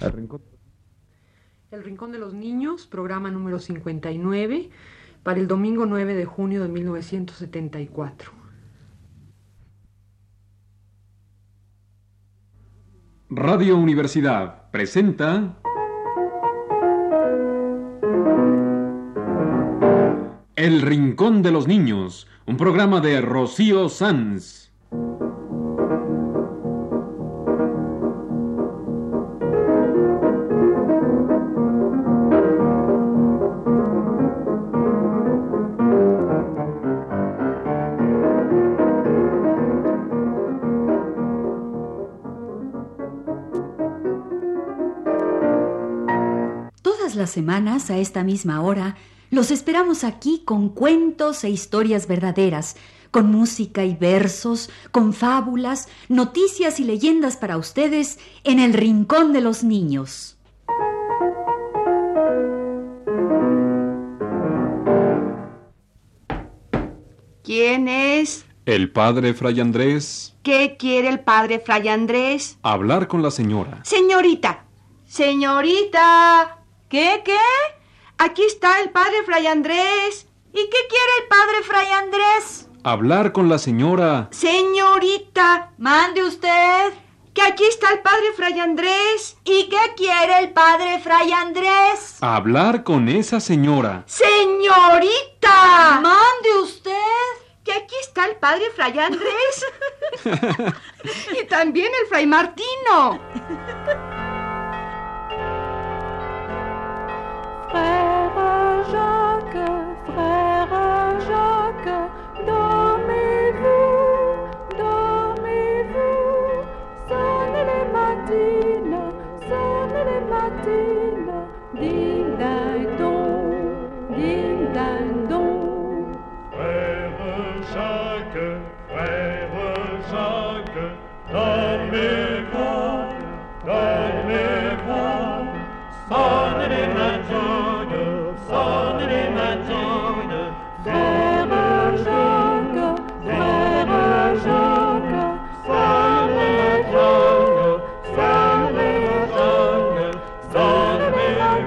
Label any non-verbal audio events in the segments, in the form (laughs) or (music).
El Rincón. El Rincón de los Niños, programa número 59, para el domingo 9 de junio de 1974. Radio Universidad presenta El Rincón de los Niños, un programa de Rocío Sanz. Semanas, a esta misma hora, los esperamos aquí con cuentos e historias verdaderas, con música y versos, con fábulas, noticias y leyendas para ustedes en el Rincón de los Niños. ¿Quién es? El padre Fray Andrés. ¿Qué quiere el padre Fray Andrés? Hablar con la señora. Señorita, señorita. ¿Qué, qué? Aquí está el padre Fray Andrés. ¿Y qué quiere el padre Fray Andrés? Hablar con la señora. Señorita, Mande usted. que aquí está el padre Fray Andrés. ¿Y qué quiere el padre Fray Andrés? Hablar con esa señora. Señorita, Mande usted. que aquí está el padre Fray Andrés. (laughs) (laughs) y también el Fray Martino. (laughs)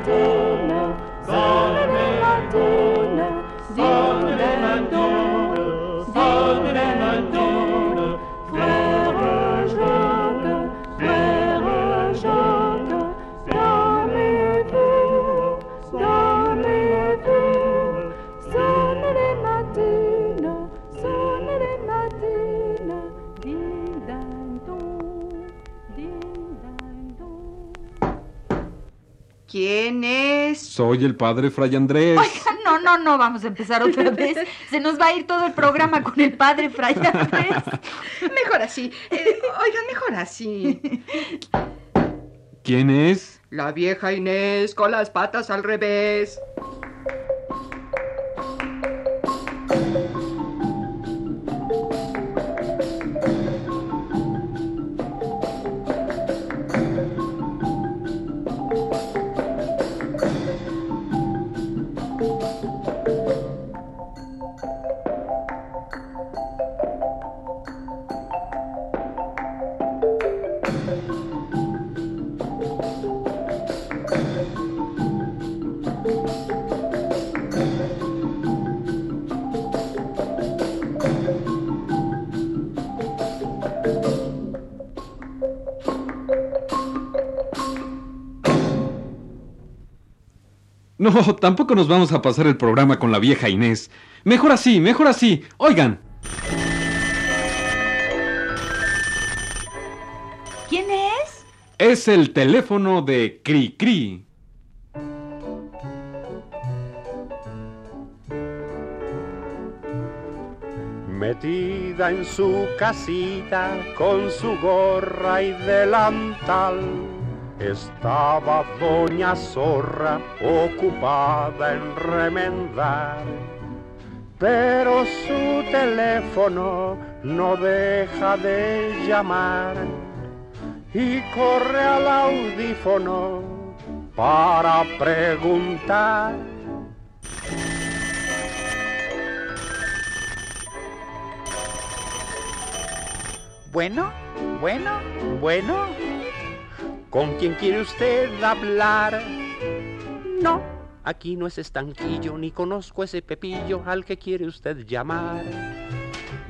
Lord. Soy el padre Fray Andrés. Oiga, no, no, no, vamos a empezar otra vez. Se nos va a ir todo el programa con el padre Fray Andrés. (laughs) Mejor así. Eh, oigan, mejor así. ¿Quién es? La vieja Inés con las patas al revés. No, tampoco nos vamos a pasar el programa con la vieja Inés. Mejor así, mejor así. Oigan. ¿Quién es? Es el teléfono de Cri Cri. Metida en su casita con su gorra y delantal, estaba doña Zorra ocupada en remendar. Pero su teléfono no deja de llamar y corre al audífono para preguntar. Bueno, bueno, bueno. ¿Con quién quiere usted hablar? No, Aquí no es estanquillo, ni conozco ese pepillo al que quiere usted llamar.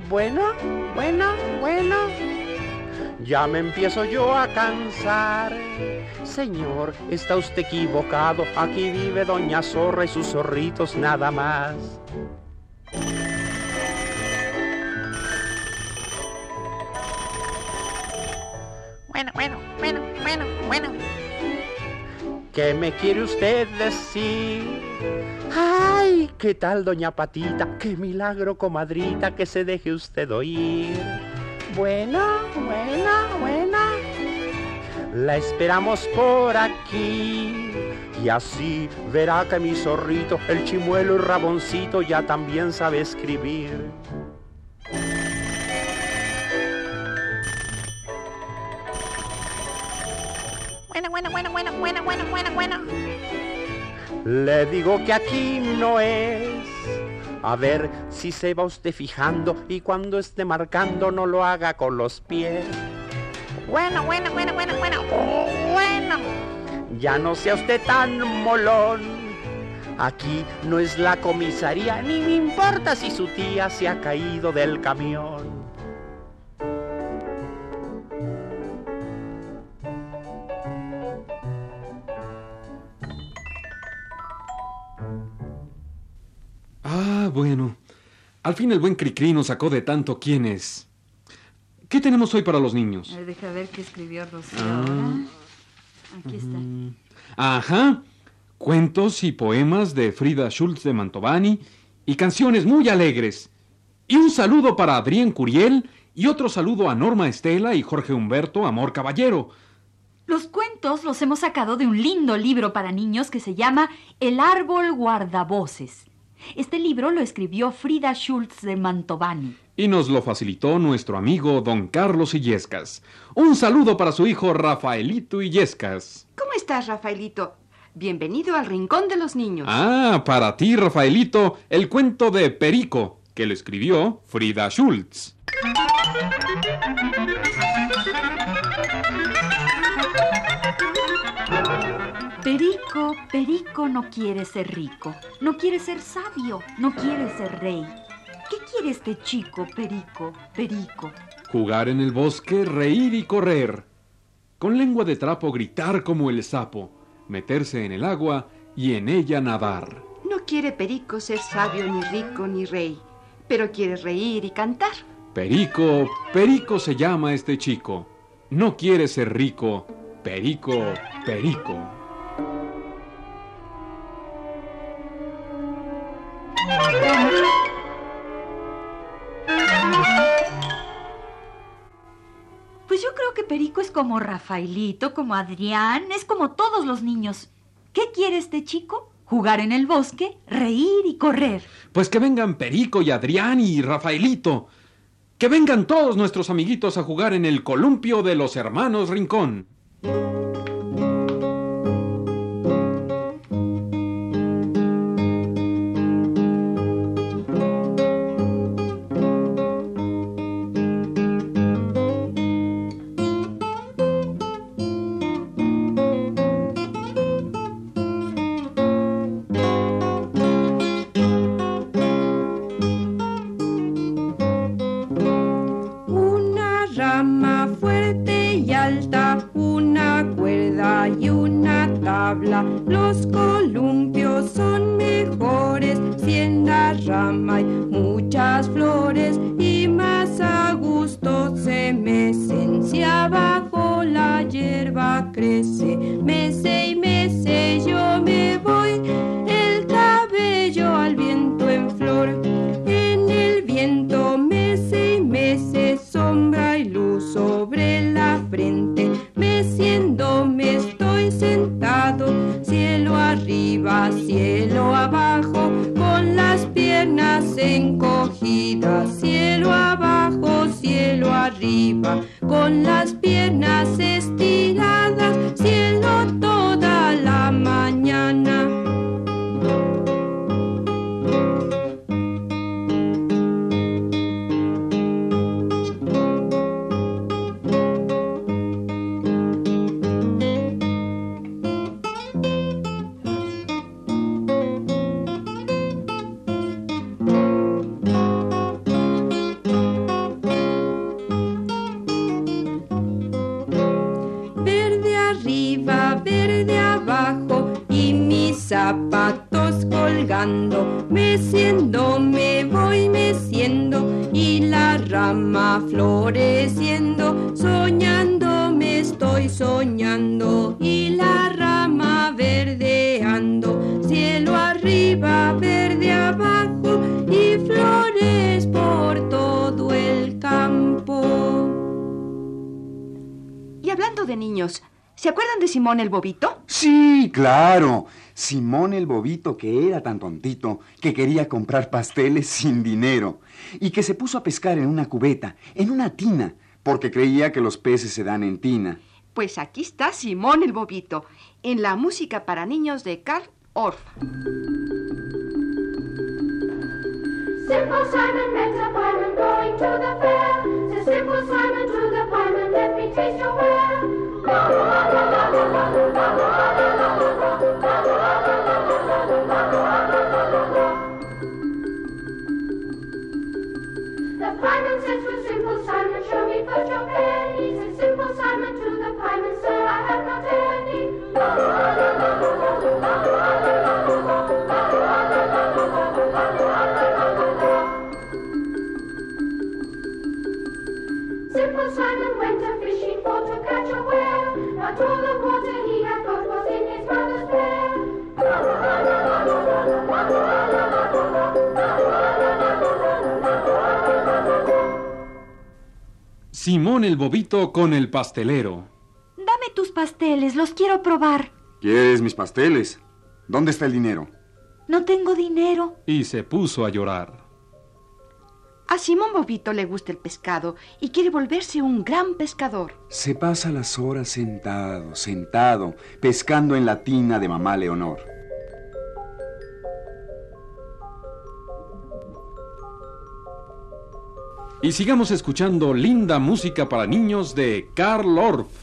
Bueno, bueno, bueno. Ya me empiezo yo a cansar. Señor, está usted equivocado. Aquí vive Doña Zorra y sus zorritos nada más. Bueno, bueno, bueno. ¿Qué me quiere usted decir? ¡Ay! ¿Qué tal, doña Patita? ¡Qué milagro, comadrita, que se deje usted oír! Buena, buena, buena. La esperamos por aquí. Y así verá que mi zorrito, el chimuelo y raboncito, ya también sabe escribir. Bueno, bueno, bueno, bueno, bueno, bueno, bueno, bueno. Le digo que aquí no es. A ver si se va usted fijando y cuando esté marcando no lo haga con los pies. Bueno, bueno, bueno, bueno, bueno. Bueno. Ya no sea usted tan molón. Aquí no es la comisaría, ni me importa si su tía se ha caído del camión. Bueno. Al fin el buen Cricri nos sacó de tanto quién es. ¿Qué tenemos hoy para los niños? Ver, deja ver qué escribió Rocío Ah. Aquí está. Ajá. Cuentos y poemas de Frida Schultz de Mantovani y canciones muy alegres. Y un saludo para Adrián Curiel y otro saludo a Norma Estela y Jorge Humberto Amor Caballero. Los cuentos los hemos sacado de un lindo libro para niños que se llama El árbol guardavoces. Este libro lo escribió Frida Schultz de Mantovani. Y nos lo facilitó nuestro amigo don Carlos Illescas. Un saludo para su hijo Rafaelito Illescas. ¿cómo estás, Rafaelito? Bienvenido al Rincón de los Niños. Ah, para ti, Rafaelito, el cuento de Perico, que lo escribió Frida Schultz. Perico, Perico no quiere ser rico, no quiere ser sabio, no quiere ser rey. ¿Qué quiere este chico, Perico, Perico? Jugar en el bosque, reír y correr. Con lengua de trapo gritar como el sapo, meterse en el agua y en ella nadar. No quiere Perico ser sabio, ni rico, ni rey, pero quiere reír y cantar. Perico, Perico se llama este chico. No quiere ser rico. Perico, Perico. Pues yo creo que Perico es como Rafaelito, como Adrián, es como todos los niños. ¿Qué quiere este chico? Jugar en el bosque, reír y correr. Pues que vengan Perico y Adrián y Rafaelito. Que vengan todos nuestros amiguitos a jugar en el columpio de los hermanos Rincón. Verdeando, meciendo me voy meciendo y la rama floreciendo, soñando me estoy soñando y la rama verdeando, cielo arriba, verde abajo y flores por todo el campo. Y hablando de niños, ¿se acuerdan de Simón el Bobito? Sí, claro. Simón el bobito que era tan tontito que quería comprar pasteles sin dinero y que se puso a pescar en una cubeta, en una tina, porque creía que los peces se dan en tina. Pues aquí está Simón el Bobito, en la música para niños de Carl Orff. Simple Simón el Bobito con el pastelero. Dame tus pasteles, los quiero probar. ¿Quieres mis pasteles? ¿Dónde está el dinero? No tengo dinero. Y se puso a llorar. A Simón Bobito le gusta el pescado y quiere volverse un gran pescador. Se pasa las horas sentado, sentado, pescando en la tina de mamá Leonor. Y sigamos escuchando linda música para niños de Karl Orff.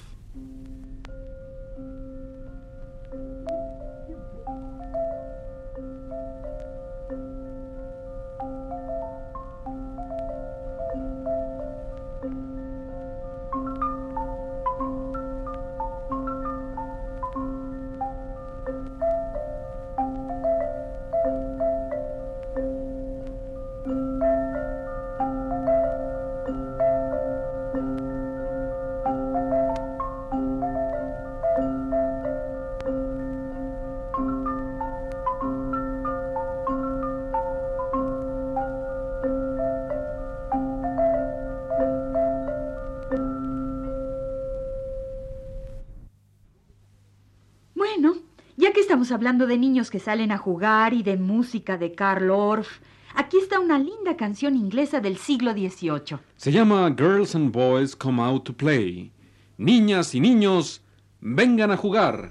Estamos hablando de niños que salen a jugar y de música de Karl Orff, aquí está una linda canción inglesa del siglo XVIII. Se llama Girls and Boys Come Out to Play. Niñas y niños, vengan a jugar.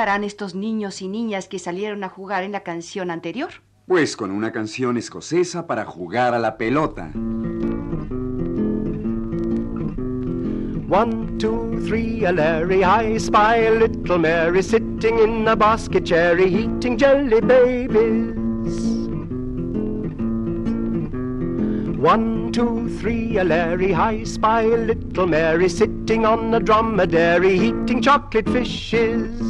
Jugarán estos niños y niñas que salieron a jugar en la canción anterior? Pues con una canción escocesa para jugar a la pelota. One, two, three, a Larry, I spy a little Mary sitting in a basket cherry eating jelly babies. One, two, three, a Larry, I spy a little Mary sitting on a dromedary eating chocolate fishes.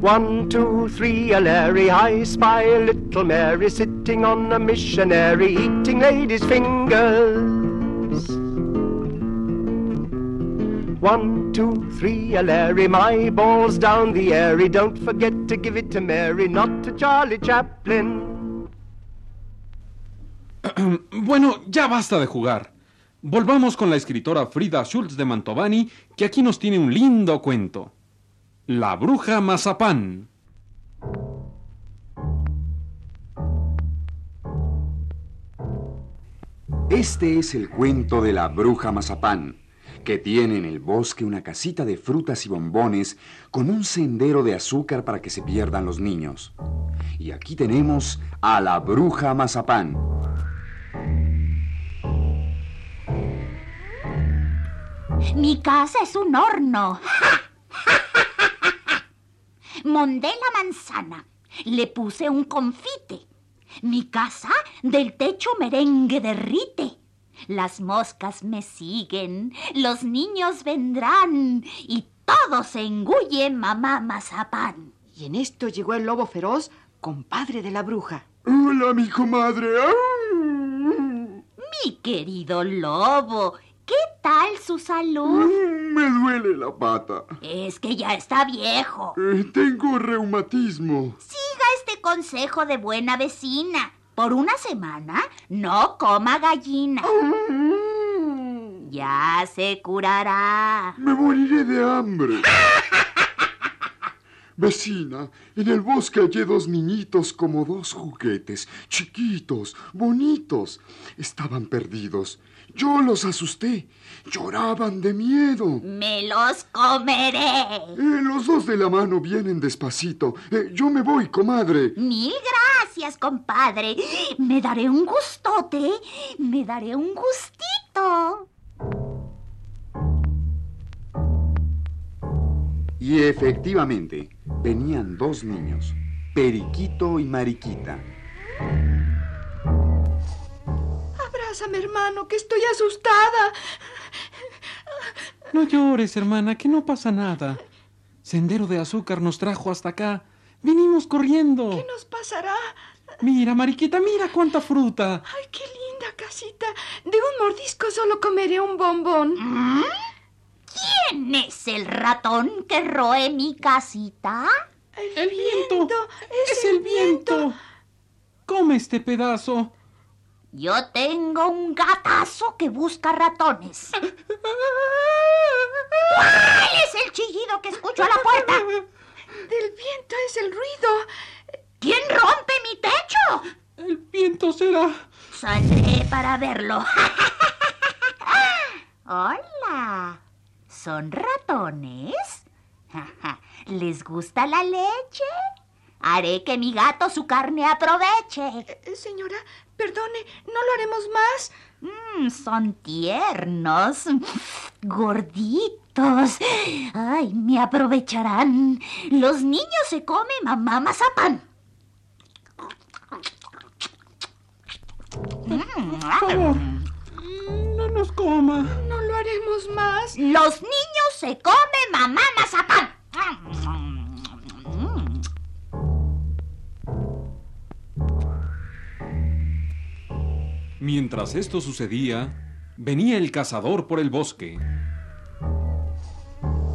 One, two, three, a Larry, I spy little Mary sitting on a missionary eating ladies' fingers. One, two, three, a Larry, my ball's down the airy. Don't forget to give it to Mary, not to Charlie Chaplin. (clears throat) Bueno, ya basta de jugar. Volvamos con la escritora Frida Schultz de Mantovani, que aquí nos tiene un lindo cuento. La bruja mazapán. Este es el cuento de la bruja mazapán, que tiene en el bosque una casita de frutas y bombones con un sendero de azúcar para que se pierdan los niños. Y aquí tenemos a la bruja mazapán. Mi casa es un horno. (laughs) Mondé la manzana. Le puse un confite. Mi casa del techo merengue derrite. Las moscas me siguen, los niños vendrán y todo se engulle mamá mazapán. Y en esto llegó el lobo feroz, compadre de la bruja. Hola, mi comadre. Mi querido lobo, ¿qué tal su salud? Me duele la pata. Es que ya está viejo. Eh, tengo reumatismo. Siga este consejo de buena vecina. Por una semana no coma gallina. Ya se curará. Me moriré de hambre. (laughs) Vecina, en el bosque hallé dos niñitos como dos juguetes, chiquitos, bonitos. Estaban perdidos. Yo los asusté. Lloraban de miedo. Me los comeré. Eh, los dos de la mano vienen despacito. Eh, yo me voy, comadre. Mil gracias, compadre. Me daré un gustote. Me daré un gustito. Y efectivamente, venían dos niños, Periquito y Mariquita. Abrázame, hermano, que estoy asustada. No llores, hermana, que no pasa nada. Sendero de azúcar nos trajo hasta acá. Vinimos corriendo. ¿Qué nos pasará? Mira, Mariquita, mira cuánta fruta. Ay, qué linda casita. De un mordisco solo comeré un bombón. ¿Mm? ¿Quién es el ratón que roe mi casita? El, El viento. Es el viento. Come este pedazo. Yo tengo un gatazo que busca ratones. ¿Cuál es el chillido que escucho a la puerta? Del viento es el ruido. ¿Quién rompe mi techo? El viento será. Saldré para verlo. Hola. ¿Son ratones? ¿Les gusta la leche? Haré que mi gato su carne aproveche. Eh, señora, perdone, ¿no lo haremos más? Mm, son tiernos, gorditos. Ay, me aprovecharán. Los niños se comen mamá favor, no nos coma. No lo haremos más. Los niños se comen mamá mazapán. Mientras esto sucedía, venía el cazador por el bosque.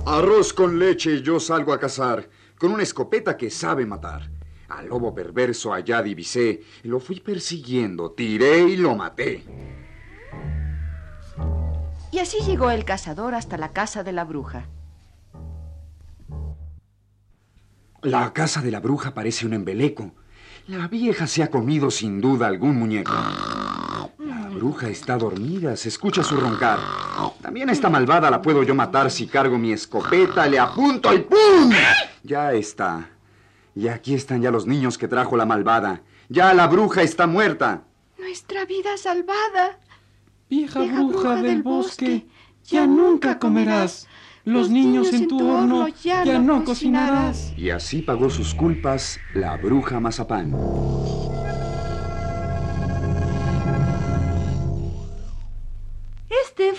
Arroz con leche y yo salgo a cazar, con una escopeta que sabe matar. Al lobo perverso allá divisé, lo fui persiguiendo, tiré y lo maté. Y así llegó el cazador hasta la casa de la bruja. La casa de la bruja parece un embeleco. La vieja se ha comido sin duda algún muñeco. La bruja está dormida, se escucha su roncar. También esta malvada la puedo yo matar si cargo mi escopeta, le apunto y ¡pum! Ya está. Y aquí están ya los niños que trajo la malvada. Ya la bruja está muerta. Nuestra vida salvada. Vieja, bruja, del bosque, ya nunca comerás. Los niños en tu horno ya, no cocinarás. Y así pagó sus culpas la bruja Mazapán.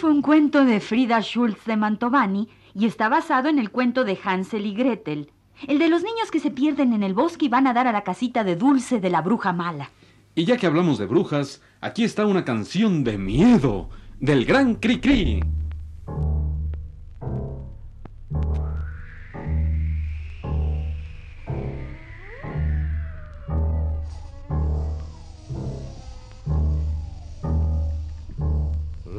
Un cuento de Frida Schultz de Mantovani y está basado en el cuento de Hansel y Gretel, el de los niños que se pierden en el bosque y van a dar a la casita de dulce de la bruja mala. Y ya que hablamos de brujas, aquí está una canción de miedo del gran Cri-Cri.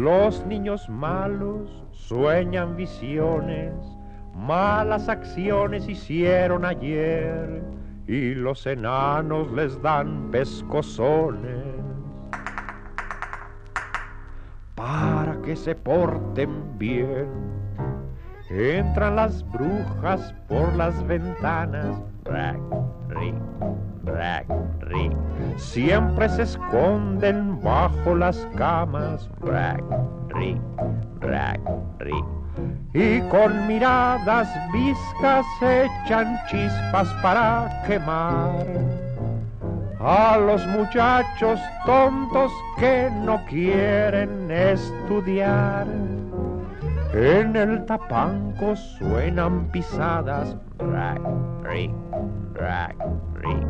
Los niños malos sueñan visiones, malas acciones hicieron ayer y los enanos les dan pescozones para que se porten bien. Entran las brujas por las ventanas. Siempre se esconden bajo las camas, rack, rick, rack, rick. Y con miradas viscas echan chispas para quemar a los muchachos tontos que no quieren estudiar. En el tapanco suenan pisadas, rack, rick, rack, rick.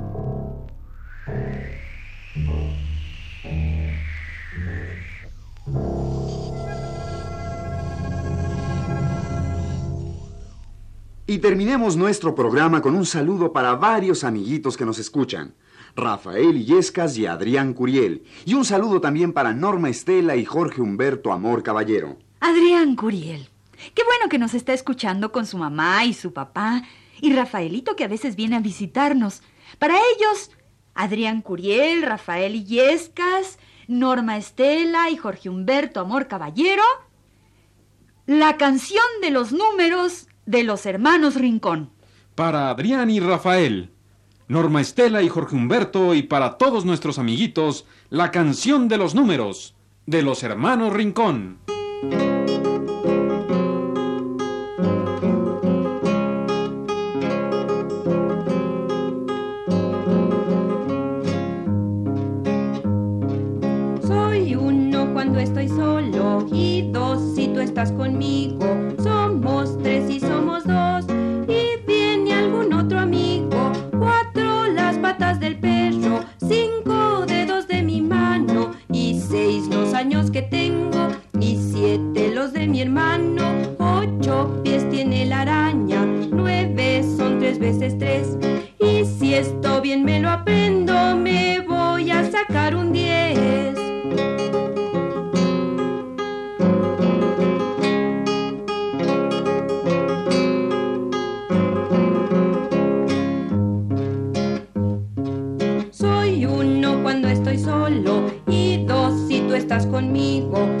Y terminemos nuestro programa con un saludo para varios amiguitos que nos escuchan. Rafael Illescas y Adrián Curiel. Y un saludo también para Norma Estela y Jorge Humberto Amor Caballero. Adrián Curiel. Qué bueno que nos está escuchando con su mamá y su papá. Y Rafaelito que a veces viene a visitarnos. Para ellos, Adrián Curiel, Rafael Illescas, Norma Estela y Jorge Humberto Amor Caballero. La canción de los números de los hermanos Rincón. Para Adrián y Rafael, Norma Estela y Jorge Humberto y para todos nuestros amiguitos, la canción de los números de los hermanos Rincón. Soy uno cuando estoy solo y dos si tú estás conmigo. Estás conmigo.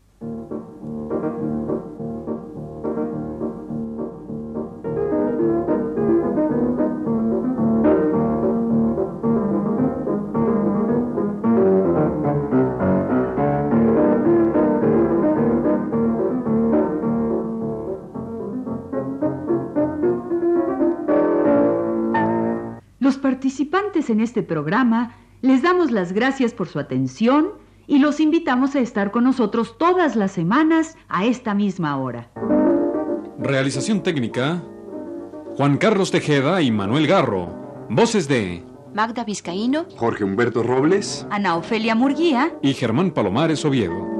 Participantes en este programa les damos las gracias por su atención y los invitamos a estar con nosotros todas las semanas a esta misma hora. Realización técnica, Juan Carlos Tejeda y Manuel Garro. Voces de Magda Vizcaíno, Jorge Humberto Robles. Ana Ofelia Murguía y Germán Palomares Oviedo.